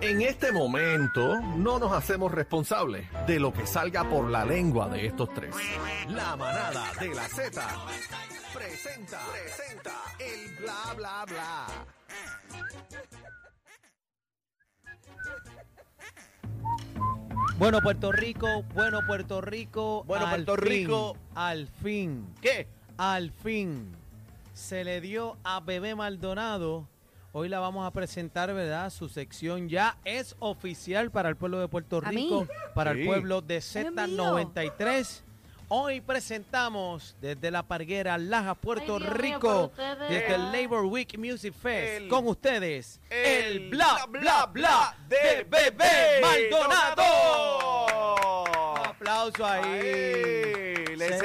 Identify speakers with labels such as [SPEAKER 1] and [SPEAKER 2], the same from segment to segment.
[SPEAKER 1] En este momento no nos hacemos responsables de lo que salga por la lengua de estos tres. La manada de la Z presenta, presenta el bla bla bla.
[SPEAKER 2] Bueno, Puerto Rico, bueno, Puerto Rico.
[SPEAKER 1] Bueno,
[SPEAKER 2] al
[SPEAKER 1] Puerto
[SPEAKER 2] fin,
[SPEAKER 1] Rico.
[SPEAKER 2] Al fin,
[SPEAKER 1] ¿Qué?
[SPEAKER 2] al fin, se le dio a Bebé Maldonado. Hoy la vamos a presentar, ¿verdad? Su sección ya es oficial para el pueblo de Puerto. Rico, para
[SPEAKER 1] Sí.
[SPEAKER 2] el pueblo de
[SPEAKER 3] mío.
[SPEAKER 2] Z93. Hoy presentamos desde La Parguera, Laja, Puerto
[SPEAKER 3] Ay, Dios mío,
[SPEAKER 2] Rico, desde el Labor Week Music Fest,
[SPEAKER 1] El-
[SPEAKER 2] con ustedes, el,
[SPEAKER 1] el
[SPEAKER 2] bla, bla, bla de Bebé Maldonado. Un aplauso ahí.
[SPEAKER 1] Ahí,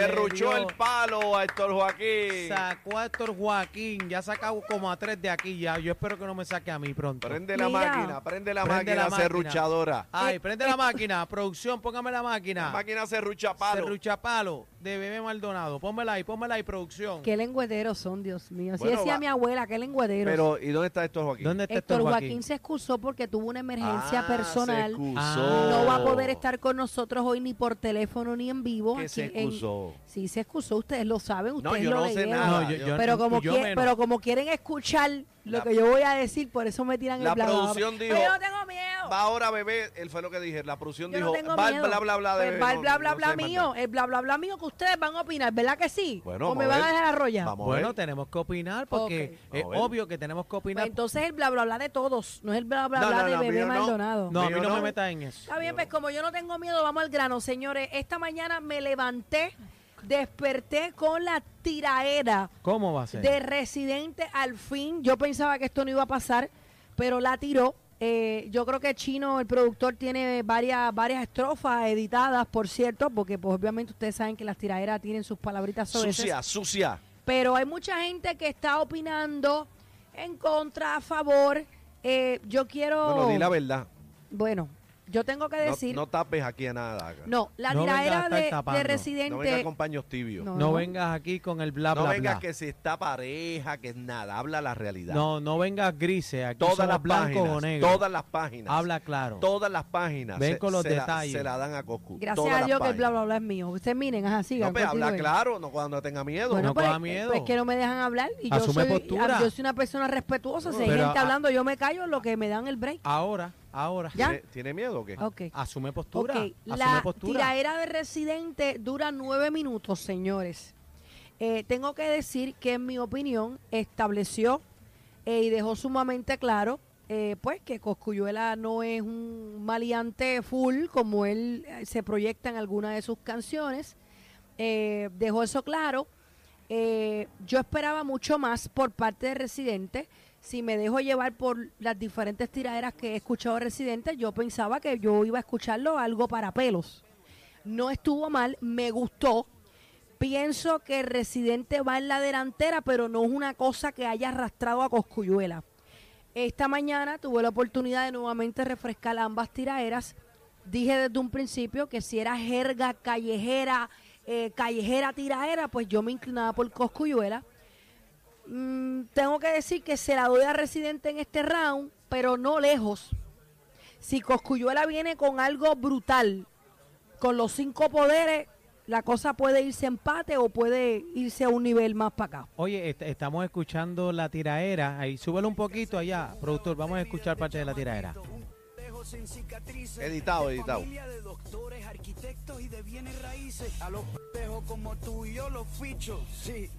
[SPEAKER 1] le
[SPEAKER 2] Se
[SPEAKER 1] cerruchó
[SPEAKER 2] le
[SPEAKER 1] el palo a Héctor Joaquín.
[SPEAKER 2] Sacó a Héctor Joaquín, ya ha sacado como a tres de aquí ya. Yo espero que no me saque a mí pronto.
[SPEAKER 1] Prende la
[SPEAKER 3] Mira.
[SPEAKER 1] máquina, prende la
[SPEAKER 2] Prende
[SPEAKER 1] máquina
[SPEAKER 2] la máquina.
[SPEAKER 1] serruchadora.
[SPEAKER 2] Ay, prende la máquina, producción, póngame la máquina.
[SPEAKER 1] La máquina serrucha palo.
[SPEAKER 2] Serruchapalo de Bebé Maldonado. Pónmela ahí, pónmela ahí, producción.
[SPEAKER 3] Qué lengüederos son, Dios mío. Así
[SPEAKER 1] Bueno,
[SPEAKER 3] decía
[SPEAKER 1] va-
[SPEAKER 3] mi abuela, qué lengüederos.
[SPEAKER 1] Pero, ¿y dónde está Héctor Joaquín?
[SPEAKER 2] ¿Dónde está
[SPEAKER 3] Héctor
[SPEAKER 2] Héctor
[SPEAKER 3] Joaquín?
[SPEAKER 2] Joaquín?
[SPEAKER 3] se excusó porque tuvo una emergencia
[SPEAKER 1] Ah,
[SPEAKER 3] personal.
[SPEAKER 1] Se excusó.
[SPEAKER 2] Ah.
[SPEAKER 3] No va a poder estar con nosotros hoy ni por teléfono ni en vivo.
[SPEAKER 1] Que
[SPEAKER 3] aquí
[SPEAKER 1] se
[SPEAKER 3] en-
[SPEAKER 1] excusó.
[SPEAKER 3] Sí, se excusó. Ustedes lo saben,
[SPEAKER 1] No,
[SPEAKER 3] ustedes
[SPEAKER 1] yo
[SPEAKER 3] lo
[SPEAKER 1] no sé
[SPEAKER 3] leyeron.
[SPEAKER 1] nada.
[SPEAKER 2] No, yo- yo-
[SPEAKER 3] pero, como
[SPEAKER 2] yo
[SPEAKER 3] quie-
[SPEAKER 2] menos.
[SPEAKER 3] pero como quieren escuchar lo
[SPEAKER 1] La-
[SPEAKER 3] que yo voy a decir, por eso me tiran
[SPEAKER 1] La
[SPEAKER 3] el bla, bla, bla.
[SPEAKER 1] producción
[SPEAKER 3] Pero
[SPEAKER 1] dijo,
[SPEAKER 3] yo no tengo miedo.
[SPEAKER 1] Va ahora, bebé. Él fue lo que dije. La producción
[SPEAKER 3] Yo
[SPEAKER 1] dijo,
[SPEAKER 3] no tengo
[SPEAKER 1] va bla, bla, bla de
[SPEAKER 3] Pues va el
[SPEAKER 1] no-
[SPEAKER 3] bla, bla,
[SPEAKER 1] no
[SPEAKER 3] bla
[SPEAKER 1] más
[SPEAKER 3] mío. El bla, bla, bla mío que ustedes van a opinar, ¿verdad que sí?
[SPEAKER 1] Bueno,
[SPEAKER 3] ¿O me van a dejar arrollar?
[SPEAKER 1] Vamos
[SPEAKER 2] Bueno, tenemos que opinar porque es obvio que tenemos que
[SPEAKER 3] Pues
[SPEAKER 2] opinar.
[SPEAKER 3] entonces el bla, bla, bla de todos, no es el bla, bla, bla de Bebé. Maldonado.
[SPEAKER 2] no, a mí no. me metas en eso.
[SPEAKER 3] Está bien, pues como yo no tengo miedo, vamos al grano, señores. Esta mañana me levanté, desperté con la tiraera
[SPEAKER 2] ¿Cómo va a ser?
[SPEAKER 3] de Residente al fin. Yo pensaba que esto no iba a pasar, pero la tiró. Eh, yo creo que Chino, el productor, tiene varias, varias estrofas editadas, por cierto, porque pues obviamente ustedes saben que las tiraderas tienen sus palabritas sobre
[SPEAKER 1] Sucia, sucia.
[SPEAKER 3] pero hay mucha gente que está opinando en contra, a favor. Eh, yo quiero...
[SPEAKER 1] Bueno, di la verdad.
[SPEAKER 3] Bueno, yo tengo que
[SPEAKER 1] No,
[SPEAKER 3] decir...
[SPEAKER 1] no tapes aquí a nada.
[SPEAKER 3] No, la
[SPEAKER 2] No vengas a
[SPEAKER 3] tiradera
[SPEAKER 2] estar
[SPEAKER 3] de,
[SPEAKER 2] tapando. No
[SPEAKER 3] Residente.
[SPEAKER 1] No vengas con paños tibios.
[SPEAKER 3] No.
[SPEAKER 1] No,
[SPEAKER 2] No vengas aquí con el bla, bla,
[SPEAKER 1] vengas
[SPEAKER 2] bla.
[SPEAKER 1] que si está pareja, que es nada. Habla la realidad.
[SPEAKER 2] No, no vengas grises. Aquí
[SPEAKER 1] todas
[SPEAKER 2] somos
[SPEAKER 1] las
[SPEAKER 2] blancos o
[SPEAKER 1] páginas.
[SPEAKER 2] negros.
[SPEAKER 1] Todas las páginas.
[SPEAKER 2] Habla claro.
[SPEAKER 1] Todas las páginas.
[SPEAKER 2] Ven
[SPEAKER 1] se,
[SPEAKER 2] con los
[SPEAKER 1] se la-
[SPEAKER 2] detalles.
[SPEAKER 1] se la dan a Coscu.
[SPEAKER 3] Gracias
[SPEAKER 1] Todas
[SPEAKER 3] a
[SPEAKER 1] las
[SPEAKER 3] Dios que el bla,
[SPEAKER 1] páginas.
[SPEAKER 3] bla, bla es mío. Ustedes miren, es así.
[SPEAKER 1] No, pues habla claro, no cuando tenga miedo.
[SPEAKER 3] Bueno,
[SPEAKER 2] No
[SPEAKER 3] pues,
[SPEAKER 2] coja miedo.
[SPEAKER 3] pues que no me dejan hablar. Y yo
[SPEAKER 2] Asume
[SPEAKER 3] soy,
[SPEAKER 2] postura.
[SPEAKER 3] yo soy una persona respetuosa. Si hay
[SPEAKER 2] Pero
[SPEAKER 3] gente hablando, yo me callo en lo que me dan el break.
[SPEAKER 2] Ahora, ahora.
[SPEAKER 3] ¿Ya?
[SPEAKER 1] ¿Tiene, tiene miedo o qué?
[SPEAKER 2] Asume postura. Asume
[SPEAKER 3] la
[SPEAKER 2] postura.
[SPEAKER 3] tiraera de residente dura nueve minutos, señores. Eh, tengo que decir que, en mi opinión, estableció eh, y dejó sumamente claro, eh, pues, que Coscuyuela no es un maleante full como él eh, se proyecta en alguna de sus canciones. Eh, dejó eso claro. Eh, yo esperaba mucho más por parte de Residente. Si me dejo llevar por las diferentes tiraderas que he escuchado de Residente, yo pensaba que yo iba a escucharlo algo para pelos. No estuvo mal, me gustó. Pienso que Residente va en la delantera, pero no es una cosa que haya arrastrado a Coscuyuela. Esta mañana tuve la oportunidad de nuevamente refrescar ambas tiraderas. Dije desde un principio que si era jerga callejera, eh, callejera tiraera, pues yo me inclinaba por Coscuyuela. Mm, tengo que decir que se la doy a Residente en este round, pero no lejos. Si Coscuyuela viene con algo brutal, con los cinco poderes, la cosa puede irse empate o puede irse a un nivel más para acá.
[SPEAKER 2] Oye, est- estamos escuchando la tiraera. Ahí, súbelo un poquito allá, productor. Vamos a escuchar parte de la tiraera.
[SPEAKER 1] Editado, editado.
[SPEAKER 4] Familia de doctores, arquitectos y de bienes raíces. A los pendejos como tú y yo los ficho. Sí,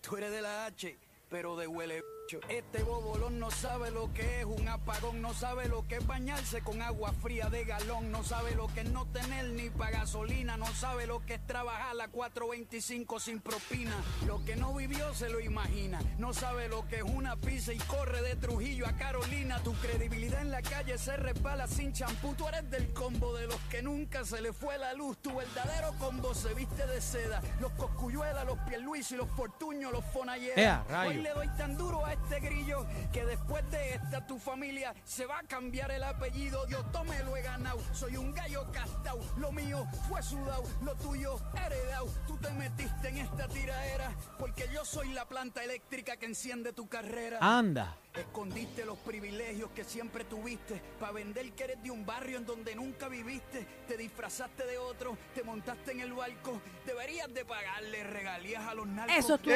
[SPEAKER 4] tú eres de la H, pero de huele. Este bobolón no sabe lo que es un apagón, no sabe lo que es bañarse con agua fría de galón, no sabe lo que es no tener ni para gasolina, no sabe lo que es trabajar a la 425 sin propina. Lo que no vivió se lo imagina, no sabe lo que es una pizza y corre de Trujillo a Carolina. Tu credibilidad en la calle se resbala sin champú, tú eres del combo de los que nunca se le fue la luz. Tu verdadero combo se viste de seda, los coscuyuelas, los Pierluis y los Fortuños, los Fonalleras.
[SPEAKER 2] ¡Ea, rayo!
[SPEAKER 4] Hoy le doy tan duro a este grillo que después de esta tu familia se va a cambiar el apellido. Dios tome lo he ganado. Soy un gallo castao. Lo mío fue sudado, lo tuyo heredado. Tú te metiste en esta tiraera porque yo soy la planta eléctrica que enciende tu carrera.
[SPEAKER 2] Anda.
[SPEAKER 4] Escondiste los privilegios que siempre tuviste para vender que eres de un barrio en donde nunca viviste. Te disfrazaste de otro, te montaste en el barco. Deberías de pagarle regalías a los narcos.
[SPEAKER 3] Eso estuvo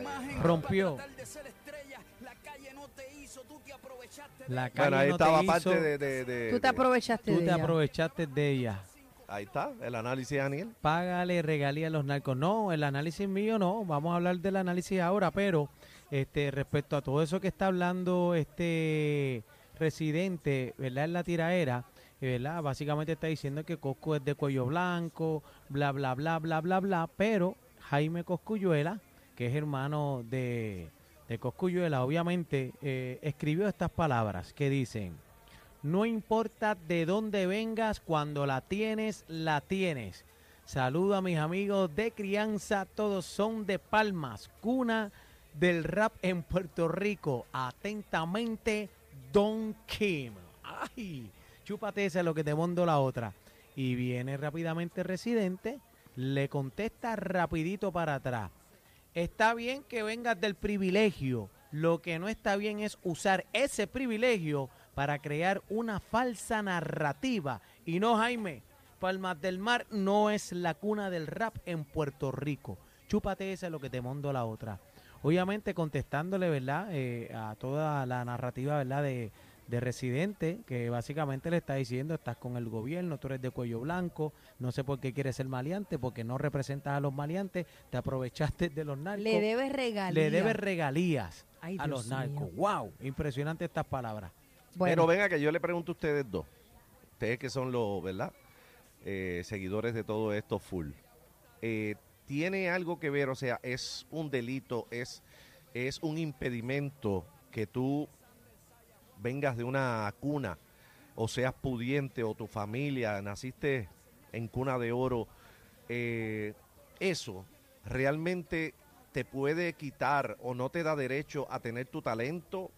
[SPEAKER 4] imagen
[SPEAKER 2] Rompió.
[SPEAKER 4] para tratar de ser estrella, la calle no te hizo, tú te aprovechaste de
[SPEAKER 2] La calle
[SPEAKER 5] Bueno, ahí
[SPEAKER 2] no te
[SPEAKER 5] estaba
[SPEAKER 2] hizo,
[SPEAKER 5] parte de, de- de-
[SPEAKER 3] Tú te
[SPEAKER 5] de-
[SPEAKER 3] aprovechaste
[SPEAKER 2] Tú
[SPEAKER 3] de
[SPEAKER 2] te
[SPEAKER 3] ella.
[SPEAKER 2] aprovechaste de ella.
[SPEAKER 5] Ahí está, el análisis de Daniel.
[SPEAKER 2] Págale regalía a los narcos. No, el análisis mío no. Vamos a hablar del análisis ahora, pero este respecto a todo eso que está hablando este residente, ¿verdad? En la tiraera, ¿verdad? Básicamente está diciendo que Cosco es de cuello blanco, bla, bla, bla, bla, bla, bla, pero Jaime Coscuyuela, que es hermano de, de Coscuyuela, obviamente eh, escribió estas palabras que dicen, no importa de dónde vengas, cuando la tienes, la tienes. Saludo a mis amigos de crianza, todos son de Palmas, cuna del rap en Puerto Rico. Atentamente, Don Kim. Ay, chúpate esa lo que te mando la otra. Y viene rápidamente residente, le contesta rapidito para atrás. Está bien que vengas del privilegio. Lo que no está bien es usar ese privilegio para crear una falsa narrativa. Y no, Jaime, Palmas del Mar no es la cuna del rap en Puerto Rico. Chúpate esa lo que te mando la otra. Obviamente contestándole, ¿verdad? Eh, a toda la narrativa, ¿verdad? De, de Residente, que básicamente le está diciendo, estás con el gobierno, tú eres de cuello blanco, no sé por qué quieres ser maleante, porque no representas a los maleantes, te aprovechaste de los narcos.
[SPEAKER 3] Le debes regalías.
[SPEAKER 2] Le debes regalías
[SPEAKER 3] Ay,
[SPEAKER 2] a los narcos.
[SPEAKER 3] mío.
[SPEAKER 2] ¡Wow! Impresionante estas palabras.
[SPEAKER 3] Bueno,
[SPEAKER 5] Pero venga que yo le pregunto a ustedes dos. Ustedes que son los, ¿verdad? Eh, seguidores de todo esto full. Eh, ¿Tiene algo que ver? O sea, es un delito, es, es un impedimento que tú vengas de una cuna o seas pudiente o tu familia, naciste en cuna de oro. eh, eso realmente te puede quitar o no te da derecho a tener tu talento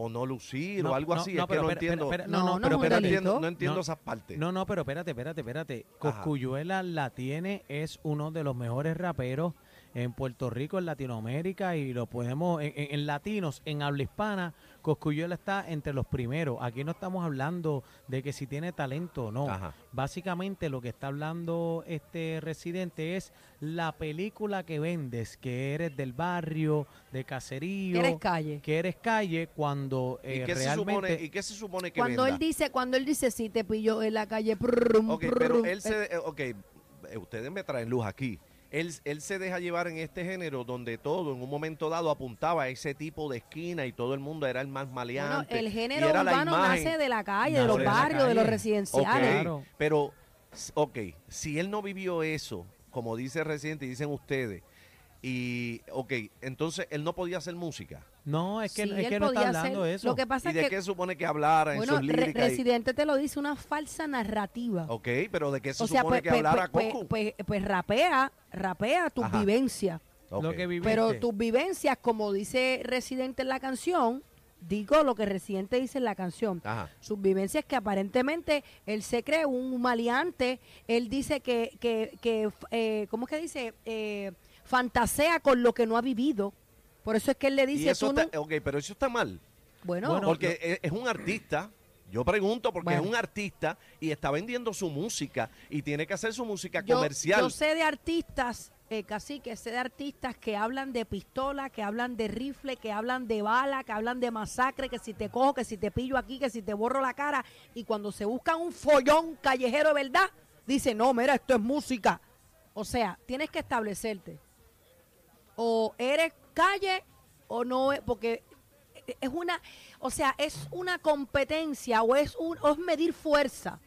[SPEAKER 5] o no lucir
[SPEAKER 2] No,
[SPEAKER 5] o algo
[SPEAKER 2] no,
[SPEAKER 5] así.
[SPEAKER 2] no,
[SPEAKER 5] es que
[SPEAKER 2] pero
[SPEAKER 5] no
[SPEAKER 2] espera,
[SPEAKER 5] entiendo.
[SPEAKER 2] espera,
[SPEAKER 3] No,
[SPEAKER 2] no,
[SPEAKER 3] no,
[SPEAKER 2] no,
[SPEAKER 3] no
[SPEAKER 2] pero
[SPEAKER 5] no entiendo, no entiendo
[SPEAKER 2] No,
[SPEAKER 5] esas partes.
[SPEAKER 2] No, no, pero espérate, espérate, espérate. Coscuyuela la tiene, es uno de los mejores raperos en Puerto Rico, en Latinoamérica, y lo podemos, en, en- en latinos, en habla hispana, Coscuyuela está entre los primeros. Aquí no estamos hablando de que si tiene talento o no.
[SPEAKER 5] Ajá.
[SPEAKER 2] Básicamente lo que está hablando este residente es la película que vendes, que eres del barrio, de caserío,
[SPEAKER 3] eres calle.
[SPEAKER 2] que eres calle, cuando
[SPEAKER 5] ¿Y,
[SPEAKER 2] eh,
[SPEAKER 5] qué se supone, ¿Y qué se supone que
[SPEAKER 3] Cuando
[SPEAKER 5] venda?
[SPEAKER 3] él dice, cuando él dice, sí, te pilló en la calle. prrrum,
[SPEAKER 5] Ok, pero él se... eh, Ok, eh, ustedes me traen luz aquí. Él, él se deja llevar en este género donde todo en un momento dado apuntaba a ese tipo de esquina y todo el mundo era el más
[SPEAKER 3] Bueno,
[SPEAKER 5] maleante.
[SPEAKER 3] el
[SPEAKER 5] y
[SPEAKER 3] género
[SPEAKER 5] era la
[SPEAKER 3] urbano
[SPEAKER 5] imagen.
[SPEAKER 3] nace de la calle,
[SPEAKER 2] Nace
[SPEAKER 3] de los
[SPEAKER 2] de la
[SPEAKER 3] barrios, de los residenciales.
[SPEAKER 2] Claro.
[SPEAKER 5] pero, ok, si él no vivió eso, como dice el Residente y dicen ustedes, y, ok, entonces él no podía hacer música.
[SPEAKER 2] No, es que,
[SPEAKER 3] Sí,
[SPEAKER 2] es
[SPEAKER 3] él
[SPEAKER 2] que no está hablando
[SPEAKER 3] hacer-
[SPEAKER 2] de eso.
[SPEAKER 3] Lo que pasa
[SPEAKER 5] ¿Y
[SPEAKER 3] es
[SPEAKER 5] de
[SPEAKER 3] que,
[SPEAKER 5] qué supone que hablara en
[SPEAKER 3] bueno,
[SPEAKER 5] sus
[SPEAKER 3] Re-
[SPEAKER 5] líricas? y-
[SPEAKER 3] Residente te lo dice, una falsa narrativa.
[SPEAKER 5] ok, pero ¿de qué se
[SPEAKER 3] o sea,
[SPEAKER 5] supone
[SPEAKER 3] pues,
[SPEAKER 5] que hablara
[SPEAKER 3] pues,
[SPEAKER 5] Coco?
[SPEAKER 3] pues, pues, pues rapea, rapea tus
[SPEAKER 5] Ajá.
[SPEAKER 3] vivencias.
[SPEAKER 2] Lo que viviste.
[SPEAKER 3] Pero tus vivencias, como dice Residente en la canción, digo lo que Residente dice en la canción.
[SPEAKER 5] Ajá.
[SPEAKER 3] Sus vivencias que aparentemente él se cree un maleante, él dice que, que, que eh, ¿cómo es que dice? Eh, fantasea con lo que no ha vivido. Por eso es que él le
[SPEAKER 5] Y
[SPEAKER 3] dice,
[SPEAKER 5] eso
[SPEAKER 3] tú
[SPEAKER 5] está,
[SPEAKER 3] no-
[SPEAKER 5] ok, pero eso está mal.
[SPEAKER 3] Bueno,
[SPEAKER 2] Bueno,
[SPEAKER 5] porque es, es un artista. Yo pregunto porque
[SPEAKER 3] Bueno.
[SPEAKER 5] es un artista y está vendiendo su música y tiene que hacer su música
[SPEAKER 3] yo,
[SPEAKER 5] comercial.
[SPEAKER 3] yo sé de artistas, eh, casi que sé de artistas que hablan de pistola, que hablan de rifle, que hablan de bala, que hablan de masacre, que si te cojo, que si te pillo aquí, que si te borro la cara. Y cuando se buscan un follón callejero de verdad, dice, no, mira, esto es música. O sea, tienes que establecerte. O eres calle o no, es- porque es una, o sea, es una competencia o es, un, o es medir fuerza.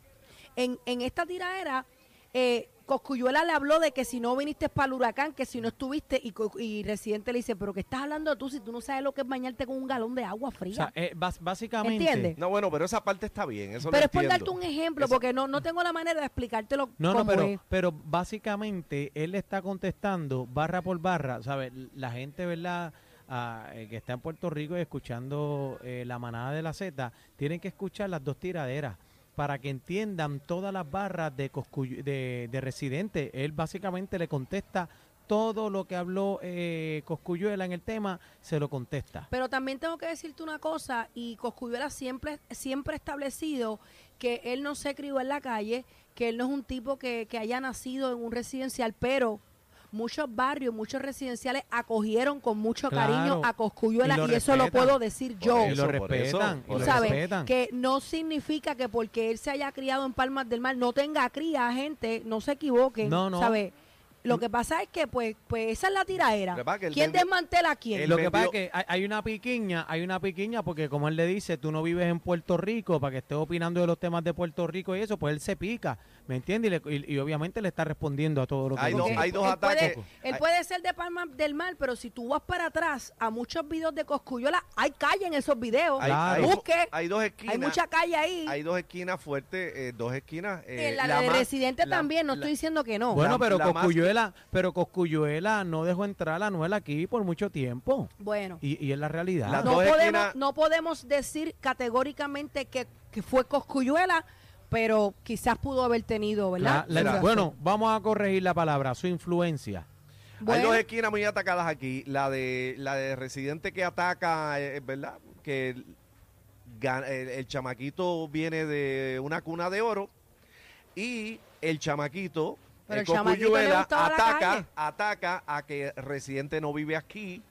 [SPEAKER 3] En, en esta tiradera, eh, Coscuyuela le habló de que si no viniste para el huracán, que si no estuviste, y, Co- y Residente le dice, pero ¿qué estás hablando tú si tú no sabes lo que es bañarte con un galón de agua
[SPEAKER 2] O
[SPEAKER 3] fría?
[SPEAKER 2] sea, eh, básicamente.
[SPEAKER 3] ¿Entiendes?
[SPEAKER 5] No, bueno, pero esa parte está bien. Eso lo
[SPEAKER 3] pero es por darte un ejemplo, porque no, no tengo la manera de explicártelo
[SPEAKER 2] No, no, pero,
[SPEAKER 3] es.
[SPEAKER 2] pero básicamente él le está contestando barra por barra, ¿sabes? La gente, ¿verdad? Ah, eh, que está en Puerto Rico y escuchando eh, la manada de la Z, tienen que escuchar las dos tiraderas para que entiendan todas las barras de, de, de Residente. Él básicamente le contesta todo lo que habló eh, Coscuyuela en el tema, se lo contesta.
[SPEAKER 3] Pero también tengo que decirte una cosa, y Coscuyuela siempre, siempre ha establecido que él no se crió en la calle, que él no es un tipo que haya nacido en un residencial, pero muchos barrios, muchos residenciales acogieron con mucho
[SPEAKER 2] Claro.
[SPEAKER 3] cariño a Coscuyuela
[SPEAKER 2] Y
[SPEAKER 3] eso lo puedo decir yo.
[SPEAKER 2] y lo
[SPEAKER 5] eso,
[SPEAKER 2] respetan, y lo.
[SPEAKER 3] ¿Sabes?
[SPEAKER 2] respetan.
[SPEAKER 3] Que no significa que porque él se haya criado en Palmas del Mar no tenga cría, gente, no se equivoquen.
[SPEAKER 2] No, no.
[SPEAKER 3] ¿Sabes? Lo que pasa es que, pues, pues esa es la tiraera.
[SPEAKER 5] Él
[SPEAKER 3] ¿Quién
[SPEAKER 5] vendió-
[SPEAKER 3] desmantela a quién?
[SPEAKER 2] Lo que pasa es que hay, hay una piquiña, hay una piquiña porque como él le dice, tú no vives en Puerto Rico para que estés opinando de los temas de Puerto Rico y eso, pues él se pica, ¿me entiendes? Y, le- y- y obviamente le está respondiendo a todo lo que
[SPEAKER 5] Hay dos- hay dos
[SPEAKER 3] él
[SPEAKER 5] ataques.
[SPEAKER 3] Puede, él
[SPEAKER 5] Hay-
[SPEAKER 3] puede ser de Palmas del Mar, pero si tú vas para atrás a muchos videos de Coscuyola, hay calle en esos videos.
[SPEAKER 5] Hay,
[SPEAKER 2] Claro.
[SPEAKER 5] hay-
[SPEAKER 3] Busque.
[SPEAKER 5] hay dos esquinas.
[SPEAKER 3] Hay mucha calle ahí.
[SPEAKER 5] hay dos esquinas fuertes, eh, dos esquinas. eh,
[SPEAKER 3] en la,
[SPEAKER 5] la
[SPEAKER 3] de
[SPEAKER 5] más-
[SPEAKER 3] residente
[SPEAKER 5] la-
[SPEAKER 3] también, no
[SPEAKER 5] la-
[SPEAKER 3] estoy diciendo que no.
[SPEAKER 2] Bueno, pero
[SPEAKER 5] la más-
[SPEAKER 2] Coscuyuela, pero Coscuyuela no dejó entrar a Anuel aquí por mucho tiempo.
[SPEAKER 3] Bueno.
[SPEAKER 2] Y, y es la realidad.
[SPEAKER 3] No podemos,
[SPEAKER 5] esquinas-
[SPEAKER 3] no podemos decir categóricamente que, que fue Coscuyuela, pero quizás pudo haber tenido, ¿verdad?
[SPEAKER 2] La- la- bueno, vamos a corregir la palabra, su influencia.
[SPEAKER 5] Hay dos esquinas muy atacadas aquí. La de la de residente que ataca, eh, ¿verdad? Que el, gan- el- el chamaquito viene de una cuna de oro y el chamaquito,
[SPEAKER 3] Pero el chamaquito le
[SPEAKER 5] Cosculluela,
[SPEAKER 3] gustaba la
[SPEAKER 5] ataca, ataca a que residente no vive aquí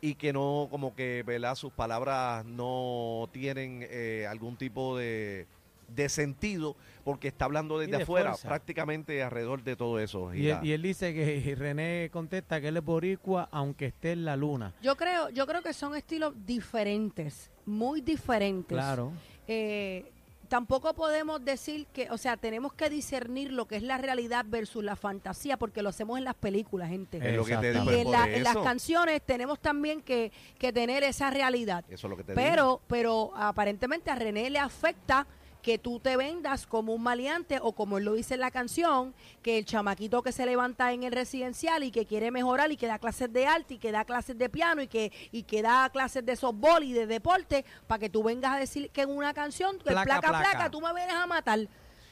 [SPEAKER 5] y que no, como que, ¿verdad? Sus palabras no tienen eh, algún tipo de, de sentido porque está hablando desde
[SPEAKER 2] de
[SPEAKER 5] afuera,
[SPEAKER 2] fuerza.
[SPEAKER 5] prácticamente alrededor de todo eso.
[SPEAKER 2] Y
[SPEAKER 5] gira.
[SPEAKER 2] él, y él dice que René contesta que él es boricua aunque esté en la luna.
[SPEAKER 3] yo creo, yo creo que son estilos diferentes, muy diferentes.
[SPEAKER 2] Claro.
[SPEAKER 3] Eh, tampoco podemos decir que, o sea, tenemos que discernir lo que es la realidad versus la fantasía, porque lo hacemos en las películas, gente.
[SPEAKER 5] Es lo que te digo,
[SPEAKER 3] y en, la- en las canciones tenemos también que, que tener esa realidad.
[SPEAKER 5] Eso es lo que te digo.
[SPEAKER 3] Pero, pero aparentemente a René le afecta que tú te vendas como un maleante o como él lo dice en la canción, que el chamaquito que se levanta en el residencial y que quiere mejorar y que da clases de arte y que da clases de piano y que y que da clases de softball y de deporte, para que tú vengas a decir que en una canción, que
[SPEAKER 2] Placa,
[SPEAKER 3] placa, placa,
[SPEAKER 2] placa.
[SPEAKER 3] tú me vienes a matar.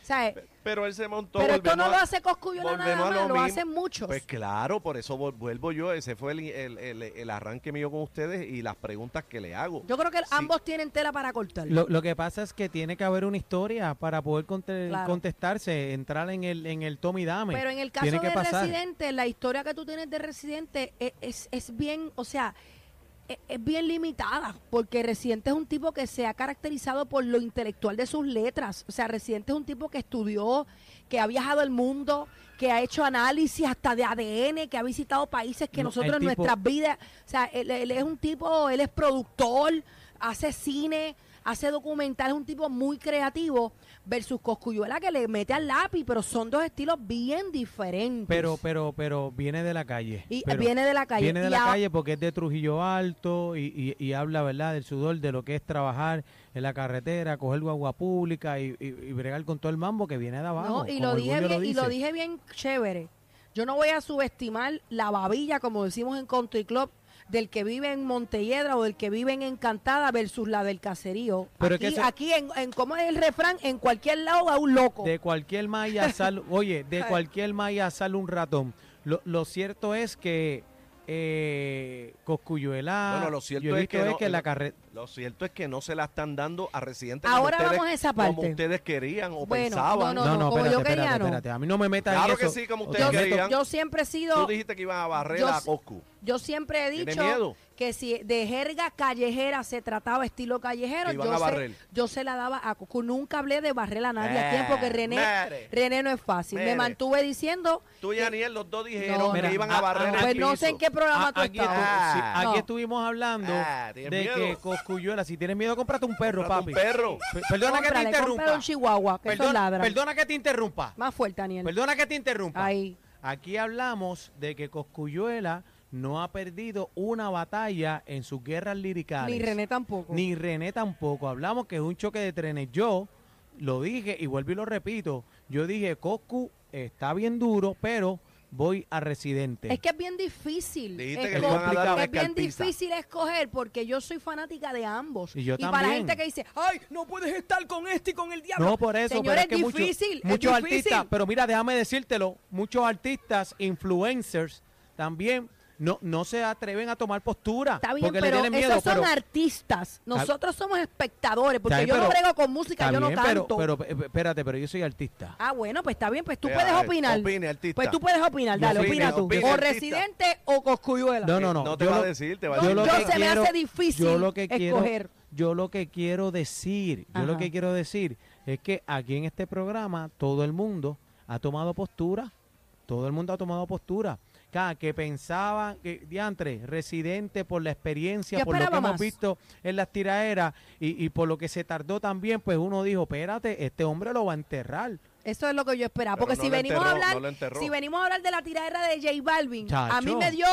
[SPEAKER 3] ¿Sabes?
[SPEAKER 5] Pero él se montó.
[SPEAKER 3] Pero esto no lo
[SPEAKER 5] a-
[SPEAKER 3] hace Coscuyola nada más,
[SPEAKER 5] lo
[SPEAKER 3] lo, hacen muchos.
[SPEAKER 5] Pues claro, por eso vuelvo yo. Ese fue el, el- el- el arranque mío con ustedes y las preguntas que le hago.
[SPEAKER 3] Yo creo que
[SPEAKER 5] Sí.
[SPEAKER 3] ambos tienen tela para cortar.
[SPEAKER 2] Lo, lo que pasa es que tiene que haber una historia para poder conte-
[SPEAKER 3] Claro.
[SPEAKER 2] contestarse, entrar en el en el Tommy Dame.
[SPEAKER 3] Pero en el caso de
[SPEAKER 2] pasar.
[SPEAKER 3] Residente, la historia que tú tienes de Residente es, es, es bien, o sea, es, bien limitada, porque Residente es un tipo que se ha caracterizado por lo intelectual de sus letras. O sea, Residente es un tipo que estudió, que ha viajado el mundo, que ha hecho análisis hasta de ADN, que ha visitado países que
[SPEAKER 2] No,
[SPEAKER 3] nosotros en
[SPEAKER 2] tipo-
[SPEAKER 3] nuestras vidas, o sea, él, él es un tipo, él es productor, hace cine, hace documental, es un tipo muy creativo, versus Coscuyuela que le mete al lápiz, pero son dos estilos bien diferentes.
[SPEAKER 2] Pero pero pero viene de la calle.
[SPEAKER 3] y
[SPEAKER 2] Pero
[SPEAKER 3] viene de la calle.
[SPEAKER 2] Viene de
[SPEAKER 3] Y
[SPEAKER 2] la
[SPEAKER 3] a-
[SPEAKER 2] calle porque es de Trujillo Alto y, y- y habla, ¿verdad?, del sudor, de lo que es trabajar en la carretera, coger guagua pública y, y- bregar con todo el mambo que viene de abajo.
[SPEAKER 3] No, y lo dije bien, y lo dije bien chévere. Yo no voy a subestimar la babilla, como decimos en Country Club, del que vive en Montelledra o del que vive en Encantada versus la del caserío.
[SPEAKER 2] Pero es
[SPEAKER 3] aquí,
[SPEAKER 2] que se-
[SPEAKER 3] aquí en, en cómo es el refrán, en cualquier lado a un loco.
[SPEAKER 2] De cualquier malla sale, oye, de cualquier malla sale un ratón. Lo, lo cierto es que eh, Coscuyuela,
[SPEAKER 5] Bueno, lo cierto
[SPEAKER 2] yo he
[SPEAKER 5] es que
[SPEAKER 2] que la carrera...
[SPEAKER 5] Lo cierto es que no se la están dando a residentes
[SPEAKER 3] Ahora
[SPEAKER 5] como, ustedes,
[SPEAKER 3] vamos a esa
[SPEAKER 5] como
[SPEAKER 3] parte.
[SPEAKER 5] ustedes querían o
[SPEAKER 3] Bueno,
[SPEAKER 5] pensaban.
[SPEAKER 3] no, no, como
[SPEAKER 2] espérate,
[SPEAKER 3] yo
[SPEAKER 2] espérate,
[SPEAKER 3] quería, no.
[SPEAKER 2] espérate. A mí no me metas
[SPEAKER 5] Claro
[SPEAKER 2] en
[SPEAKER 5] que
[SPEAKER 2] eso.
[SPEAKER 5] sí, como ustedes
[SPEAKER 2] te meto-
[SPEAKER 5] querían.
[SPEAKER 3] Yo siempre he
[SPEAKER 5] Tú
[SPEAKER 3] sido,
[SPEAKER 5] dijiste que iban a barrer
[SPEAKER 3] Yo
[SPEAKER 5] a Coscu.
[SPEAKER 3] yo siempre he
[SPEAKER 5] ¿Tiene
[SPEAKER 3] dicho
[SPEAKER 5] miedo?
[SPEAKER 3] que si de jerga callejera se trataba estilo callejero,
[SPEAKER 5] Que iban
[SPEAKER 3] yo,
[SPEAKER 5] a
[SPEAKER 3] se,
[SPEAKER 5] barrer.
[SPEAKER 3] yo se la daba a Cucu. Nunca hablé de barrer a nadie
[SPEAKER 5] Eh,
[SPEAKER 3] aquí porque René,
[SPEAKER 5] mere.
[SPEAKER 3] René no es fácil.
[SPEAKER 5] Mere.
[SPEAKER 3] Me mantuve diciendo
[SPEAKER 5] Tú y
[SPEAKER 3] que-
[SPEAKER 5] Aniel, los dos dijeron
[SPEAKER 3] No,
[SPEAKER 5] que
[SPEAKER 2] mira,
[SPEAKER 5] iban a
[SPEAKER 2] ah,
[SPEAKER 5] barrer
[SPEAKER 2] ah,
[SPEAKER 5] el
[SPEAKER 3] pues
[SPEAKER 5] piso.
[SPEAKER 3] no sé en qué programa
[SPEAKER 2] Ah,
[SPEAKER 3] tú
[SPEAKER 2] aquí,
[SPEAKER 3] estabas.
[SPEAKER 5] Ah.
[SPEAKER 2] aquí
[SPEAKER 3] No.
[SPEAKER 2] estuvimos hablando
[SPEAKER 5] Ah,
[SPEAKER 2] de
[SPEAKER 5] ¿tienes
[SPEAKER 2] que Coscuyuela, si tienes miedo, cómprate un perro,
[SPEAKER 5] Cómprate
[SPEAKER 2] papi.
[SPEAKER 5] un perro.
[SPEAKER 2] Pe- Perdona que te interrumpa.
[SPEAKER 3] un chihuahua, que
[SPEAKER 2] Perdona,
[SPEAKER 3] ladra.
[SPEAKER 2] perdona que te interrumpa.
[SPEAKER 3] Más fuerte, Daniel.
[SPEAKER 2] Perdona que te interrumpa.
[SPEAKER 3] Ahí.
[SPEAKER 2] Aquí hablamos de que Coscuyuela no ha perdido una batalla en sus guerras liricales.
[SPEAKER 3] Ni René tampoco.
[SPEAKER 2] Ni René tampoco. Hablamos que es un choque de trenes. Yo lo dije y vuelvo y lo repito. Yo dije, Coscu está bien duro, pero voy a Residente.
[SPEAKER 3] Es que es bien difícil.
[SPEAKER 2] Que dar una
[SPEAKER 3] es bien difícil escoger porque yo soy fanática de ambos.
[SPEAKER 2] Y yo
[SPEAKER 3] para la gente que dice, ay, no puedes estar con este y con el diablo.
[SPEAKER 2] No, por eso,
[SPEAKER 3] Señor,
[SPEAKER 2] pero es
[SPEAKER 3] es
[SPEAKER 2] que muchos-
[SPEAKER 3] difícil, es
[SPEAKER 2] muchos
[SPEAKER 3] difícil.
[SPEAKER 2] artistas, pero mira, déjame decírtelo, muchos artistas, influencers, también no, no se atreven a tomar postura.
[SPEAKER 3] Está bien,
[SPEAKER 2] porque le
[SPEAKER 3] pero
[SPEAKER 2] tienen miedo.
[SPEAKER 3] esos son
[SPEAKER 2] pero,
[SPEAKER 3] artistas. Nosotros somos espectadores, porque
[SPEAKER 2] bien,
[SPEAKER 3] yo no brego con música, yo no
[SPEAKER 2] bien,
[SPEAKER 3] canto.
[SPEAKER 2] pero, pero, eh, espérate, pero yo soy artista.
[SPEAKER 3] Ah, bueno, pues está bien, pues tú
[SPEAKER 5] Eh,
[SPEAKER 3] puedes
[SPEAKER 5] ver,
[SPEAKER 3] opinar.
[SPEAKER 5] opine, artista.
[SPEAKER 3] Pues tú puedes opinar, dale,
[SPEAKER 5] Opine,
[SPEAKER 3] opina tú.
[SPEAKER 5] opine,
[SPEAKER 3] o
[SPEAKER 5] artista.
[SPEAKER 3] Residente o Coscuyuela.
[SPEAKER 2] No, no, no.
[SPEAKER 5] No te
[SPEAKER 2] yo
[SPEAKER 5] va a decir, te va a
[SPEAKER 3] Yo,
[SPEAKER 5] decir.
[SPEAKER 2] lo
[SPEAKER 3] yo
[SPEAKER 2] que
[SPEAKER 3] se me
[SPEAKER 2] quiero-
[SPEAKER 3] hace difícil
[SPEAKER 2] yo lo que quiero,
[SPEAKER 3] escoger.
[SPEAKER 2] yo lo que quiero decir, yo lo que quiero decir es que aquí en este programa todo el mundo ha tomado postura, todo el mundo ha tomado postura. Que pensaban que diantre, residente por la experiencia, por lo que hemos visto en las tiraderas y, y por lo que se tardó también, pues uno dijo, espérate, este hombre lo va a enterrar.
[SPEAKER 3] Eso es lo que yo esperaba.
[SPEAKER 5] Pero
[SPEAKER 3] Porque
[SPEAKER 5] no
[SPEAKER 3] si venimos a
[SPEAKER 5] enterró,
[SPEAKER 3] hablar,
[SPEAKER 5] no lo enterró.
[SPEAKER 3] si venimos a hablar de la tiradera de J Balvin, a mí me dio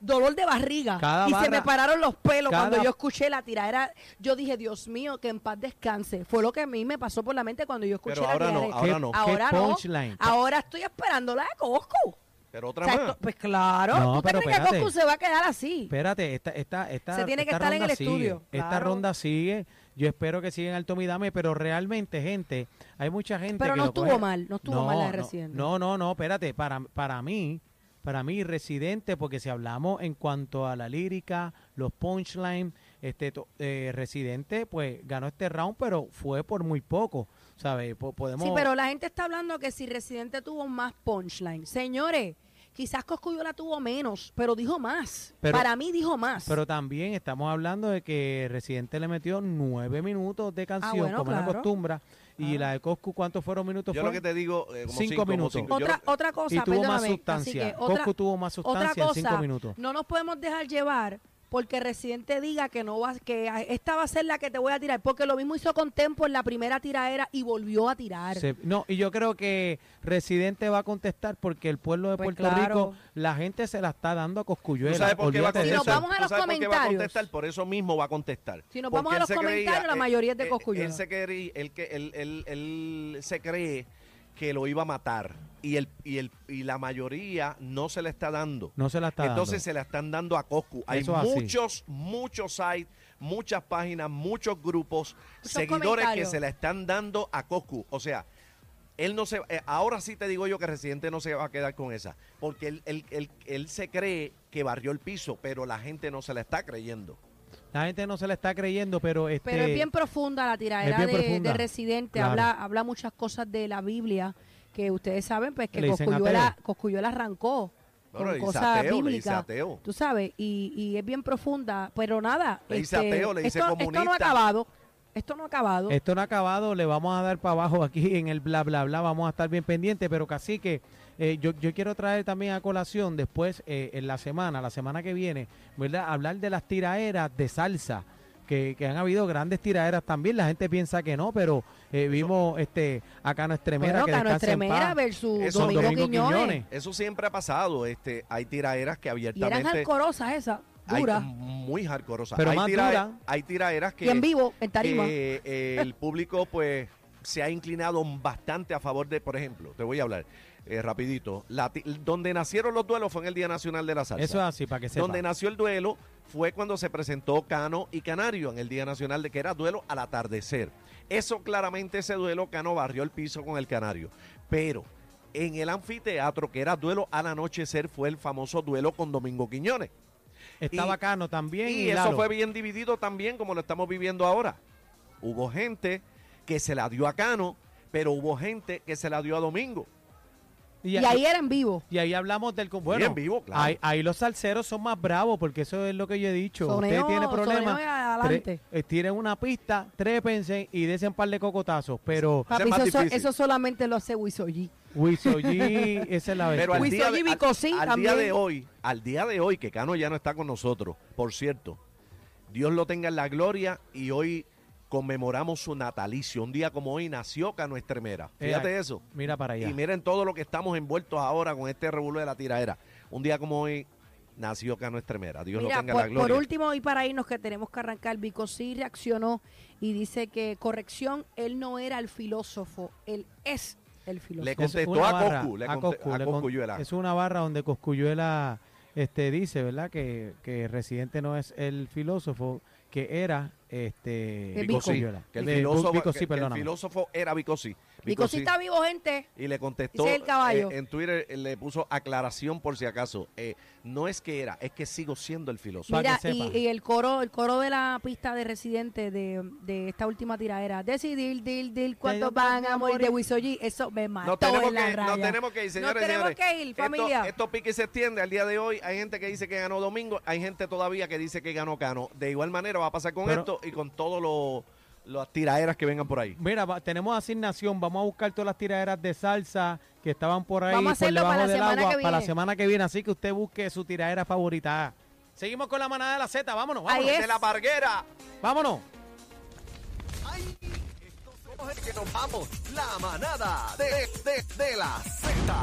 [SPEAKER 3] dolor de barriga
[SPEAKER 2] Cada
[SPEAKER 3] y se me pararon los pelos
[SPEAKER 2] cada-
[SPEAKER 3] cuando yo escuché la tiradera. Yo dije, Dios mío, que en paz descanse. Fue lo que a mí me pasó por la mente cuando yo escuché
[SPEAKER 5] Pero
[SPEAKER 3] la
[SPEAKER 5] ahora no,
[SPEAKER 3] tiradera.
[SPEAKER 5] ahora
[SPEAKER 2] ¿Qué-
[SPEAKER 5] no.
[SPEAKER 2] qué
[SPEAKER 3] Ahora no.
[SPEAKER 2] punchline?
[SPEAKER 3] Ahora estoy esperando la de Coscu.
[SPEAKER 5] Pero
[SPEAKER 3] O
[SPEAKER 5] otra
[SPEAKER 3] sea,
[SPEAKER 5] más.
[SPEAKER 3] esto- pues claro,
[SPEAKER 2] No,
[SPEAKER 3] ¿tú te
[SPEAKER 2] pero
[SPEAKER 3] crees que
[SPEAKER 2] espérate.
[SPEAKER 3] Coscu se va a quedar así?
[SPEAKER 2] Espérate, esta, esta, esta,
[SPEAKER 3] Se tiene que
[SPEAKER 2] esta
[SPEAKER 3] estar en el
[SPEAKER 2] sigue.
[SPEAKER 3] estudio,
[SPEAKER 2] Esta
[SPEAKER 3] claro.
[SPEAKER 2] ronda sigue. Yo espero que siga en alto midame, pero realmente, gente, hay mucha gente
[SPEAKER 3] Pero
[SPEAKER 2] que
[SPEAKER 3] no estuvo
[SPEAKER 2] coge-
[SPEAKER 3] mal, no estuvo mal la de
[SPEAKER 2] no,
[SPEAKER 3] Residente.
[SPEAKER 2] No, no, no, espérate, para, para mí, para mí, Residente, porque si hablamos en cuanto a la lírica, los punchlines, este, eh, Residente, pues ganó este round, pero fue por muy poco, ¿sabes? Po- podemos...
[SPEAKER 3] Sí, pero la gente está hablando que si Residente tuvo más punchline. Señores, quizás Coscuyola tuvo menos, pero dijo más.
[SPEAKER 2] Pero-
[SPEAKER 3] Para mí dijo más.
[SPEAKER 2] Pero también estamos hablando de que Residente le metió nueve minutos de canción,
[SPEAKER 3] Ah, bueno,
[SPEAKER 2] como él
[SPEAKER 3] claro.
[SPEAKER 2] acostumbra. Y la de Coscu, ¿cuántos fueron minutos?
[SPEAKER 5] Yo
[SPEAKER 2] fue?
[SPEAKER 5] lo que te digo, eh, como
[SPEAKER 2] Cinco
[SPEAKER 5] cinco, como
[SPEAKER 2] minutos.
[SPEAKER 5] cinco. Yo
[SPEAKER 3] otra,
[SPEAKER 5] lo-
[SPEAKER 3] otra cosa,
[SPEAKER 2] y tuvo más sustancia.
[SPEAKER 3] otra,
[SPEAKER 2] Coscu tuvo más
[SPEAKER 3] otra
[SPEAKER 2] sustancia en cinco minutos.
[SPEAKER 3] no nos podemos dejar llevar porque Residente diga que no va, que esta va a ser la que te voy a tirar, porque lo mismo hizo con Tempo en la primera tiradera y volvió a tirar.
[SPEAKER 2] Se- no, y yo creo que Residente va a contestar porque el pueblo de
[SPEAKER 3] Pues
[SPEAKER 2] Puerto
[SPEAKER 3] claro.
[SPEAKER 2] Rico, la gente se la está dando a
[SPEAKER 5] ¿Tú
[SPEAKER 2] Coscuyuela.
[SPEAKER 5] sabes por qué va a
[SPEAKER 2] de
[SPEAKER 3] Si nos
[SPEAKER 5] contestar?
[SPEAKER 3] vamos a
[SPEAKER 5] ¿Tú
[SPEAKER 3] los
[SPEAKER 5] va a
[SPEAKER 3] comentarios.
[SPEAKER 5] contestar? Por eso mismo va a contestar.
[SPEAKER 3] Si nos
[SPEAKER 5] Porque
[SPEAKER 3] vamos a los comentarios, la mayoría es de
[SPEAKER 5] él-
[SPEAKER 3] Cosculluela.
[SPEAKER 5] Él, se cree, él, que- él, él- él se cree que lo iba a matar y, el, y, el, y la mayoría no se le está dando.
[SPEAKER 2] No se la está
[SPEAKER 5] Entonces
[SPEAKER 2] dando.
[SPEAKER 5] se la están dando a Coscu. Hay
[SPEAKER 2] Eso es así.
[SPEAKER 5] muchos, muchos sites, muchas páginas, muchos grupos,
[SPEAKER 3] Muchos
[SPEAKER 5] seguidores que se la están dando a Coscu. O sea, él no se eh, ahora sí te digo yo que Residente no se va a quedar con esa, porque él, él, él, él se cree que barrió el piso, pero la gente no se la está creyendo.
[SPEAKER 2] La gente no se la está creyendo, pero este
[SPEAKER 3] Pero es bien profunda la tiradera de, Residente.
[SPEAKER 2] Claro.
[SPEAKER 3] Habla, habla muchas cosas de la Biblia que ustedes saben, pues que Coscuyuela. Coscuyuela arrancó
[SPEAKER 5] Bueno,
[SPEAKER 3] con cosas
[SPEAKER 5] ateo,
[SPEAKER 3] bíblicas.
[SPEAKER 5] ateo.
[SPEAKER 3] Tú sabes, y, y es bien profunda. Pero nada,
[SPEAKER 5] Le dice
[SPEAKER 3] este,
[SPEAKER 5] ateo, le dice
[SPEAKER 3] esto, esto no ha acabado. Esto no ha acabado.
[SPEAKER 2] Esto no ha acabado, le vamos a dar para abajo aquí en el bla bla bla, vamos a estar bien pendientes, pero casi que eh, yo, yo quiero traer también a colación después eh, en la semana, la semana que viene, ¿verdad? Hablar de las tiraderas de salsa, que, que han habido grandes tiraderas también, la gente piensa que no, pero eh, vimos este acá no Estremera
[SPEAKER 3] bueno,
[SPEAKER 2] que
[SPEAKER 3] Cano
[SPEAKER 2] en
[SPEAKER 3] Estremera
[SPEAKER 2] paz.
[SPEAKER 3] versus
[SPEAKER 5] Eso,
[SPEAKER 3] Domingo,
[SPEAKER 2] Domingo
[SPEAKER 3] Quiñones.
[SPEAKER 2] Quiñones.
[SPEAKER 5] Eso siempre ha pasado. Este, hay tiraderas que
[SPEAKER 3] Y eran
[SPEAKER 5] abiertamente
[SPEAKER 3] alcorosas esas,
[SPEAKER 5] hay
[SPEAKER 3] duras.
[SPEAKER 5] muy hardcoreosas.
[SPEAKER 2] Pero
[SPEAKER 5] hay,
[SPEAKER 2] más
[SPEAKER 5] tirae-
[SPEAKER 2] duras.
[SPEAKER 5] hay tiraderas que,
[SPEAKER 3] y en vivo, en tarima.
[SPEAKER 5] que, eh, el público pues se ha inclinado bastante a favor de, por ejemplo, te voy a hablar eh, rapidito, la donde nacieron los duelos fue en el Día Nacional de la Salsa.
[SPEAKER 2] Eso es así, para que sepa.
[SPEAKER 5] Donde nació el duelo fue cuando se presentó Cano y Canario en el Día Nacional de que era duelo al atardecer. Eso claramente ese duelo Cano barrió el piso con el Canario. Pero en el anfiteatro que era duelo al anochecer fue el famoso duelo con Domingo Quiñones.
[SPEAKER 2] Está
[SPEAKER 5] y-
[SPEAKER 2] bacano también.
[SPEAKER 5] Y
[SPEAKER 2] y
[SPEAKER 5] eso fue bien dividido también como lo estamos viviendo ahora. Hubo gente que se la dio a Cano, pero hubo gente que se la dio a Domingo.
[SPEAKER 3] Y ahí era en vivo.
[SPEAKER 2] Y ahí hablamos del... Bueno,
[SPEAKER 5] en vivo, claro.
[SPEAKER 2] ahí, ahí los salseros son más bravos porque eso es lo que yo he dicho.
[SPEAKER 3] Soneo-
[SPEAKER 2] Usted tiene problemas. tre- eh, una pista, trépense y desen un par de cocotazos. Pero
[SPEAKER 3] Papi, eso, so-
[SPEAKER 5] difícil.
[SPEAKER 3] eso solamente lo hace Wisoyi.
[SPEAKER 2] Wiso G, esa es la
[SPEAKER 5] Pero al, día de, al- día de hoy, al día de hoy, que Cano ya no está con nosotros, por cierto, Dios lo tenga en la gloria y hoy conmemoramos su natalicio. Un día como hoy nació Cano Estremera. Fíjate eso.
[SPEAKER 2] Mira para allá.
[SPEAKER 5] Y miren todo lo que estamos envueltos ahora con este revuelo de la tiradera. Un día como hoy nació Cano Estremera. Dios
[SPEAKER 3] Mira,
[SPEAKER 5] lo tenga en
[SPEAKER 3] por,
[SPEAKER 5] la gloria.
[SPEAKER 3] por último, y para irnos que tenemos que arrancar, Vico sí reaccionó y dice que, corrección, él no era el filósofo, él es el filósofo.
[SPEAKER 5] Le
[SPEAKER 2] Es
[SPEAKER 5] contestó
[SPEAKER 2] una
[SPEAKER 5] a
[SPEAKER 2] barra,
[SPEAKER 5] Coscu, le
[SPEAKER 2] a Coscu,
[SPEAKER 5] a
[SPEAKER 2] le con-
[SPEAKER 5] Coscuyuela.
[SPEAKER 2] Es una barra donde Coscuyuela este, dice, ¿verdad? Que, que Residente no es el filósofo, que era este.
[SPEAKER 5] Que el
[SPEAKER 2] De-
[SPEAKER 5] filósofo,
[SPEAKER 2] Vico,
[SPEAKER 5] que-
[SPEAKER 2] sí,
[SPEAKER 5] que el
[SPEAKER 2] perdóname.
[SPEAKER 5] filósofo era Vicosi.
[SPEAKER 3] Vico sí está vivo, gente.
[SPEAKER 5] Y le contestó
[SPEAKER 3] el caballo.
[SPEAKER 5] eh, en Twitter, eh, le puso aclaración por si acaso. Eh, no es que era, es que sigo siendo el filósofo.
[SPEAKER 3] Mira, y, el coro el coro de la pista de Residente de, de esta última tiradera, decidir, dil, dil, cuántos
[SPEAKER 2] Ellos
[SPEAKER 3] van
[SPEAKER 2] van
[SPEAKER 3] a morir de. Wisoji, eso me mató
[SPEAKER 5] Nos tenemos,
[SPEAKER 3] en la
[SPEAKER 5] que,
[SPEAKER 3] raya.
[SPEAKER 5] nos tenemos que ir, señores.
[SPEAKER 3] Nos tenemos
[SPEAKER 5] señores.
[SPEAKER 3] que ir,
[SPEAKER 5] Esto-
[SPEAKER 3] familia.
[SPEAKER 5] Esto, pique se extiende al día de hoy. Hay gente que dice que ganó Domingo, hay gente todavía que dice que ganó Cano. De igual manera va a pasar con
[SPEAKER 2] Pero-
[SPEAKER 5] esto y con todos los las tiraderas que vengan por ahí.
[SPEAKER 2] Mira, va- tenemos asignación, vamos a buscar todas las tiraderas de salsa que estaban por ahí
[SPEAKER 3] Vamos a
[SPEAKER 2] por
[SPEAKER 3] hacerlo
[SPEAKER 2] debajo
[SPEAKER 3] para la
[SPEAKER 2] del
[SPEAKER 3] semana
[SPEAKER 2] agua
[SPEAKER 3] que
[SPEAKER 2] para la
[SPEAKER 3] viene.
[SPEAKER 2] semana que viene, así que usted busque su tiradera favorita. Seguimos con la manada de la Z, vámonos, vámonos.
[SPEAKER 3] Ahí es.
[SPEAKER 5] De la parguera.
[SPEAKER 2] Vámonos.
[SPEAKER 1] Ay, esto somos el que nos vamos. La manada de, de, de la Z.